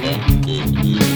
Música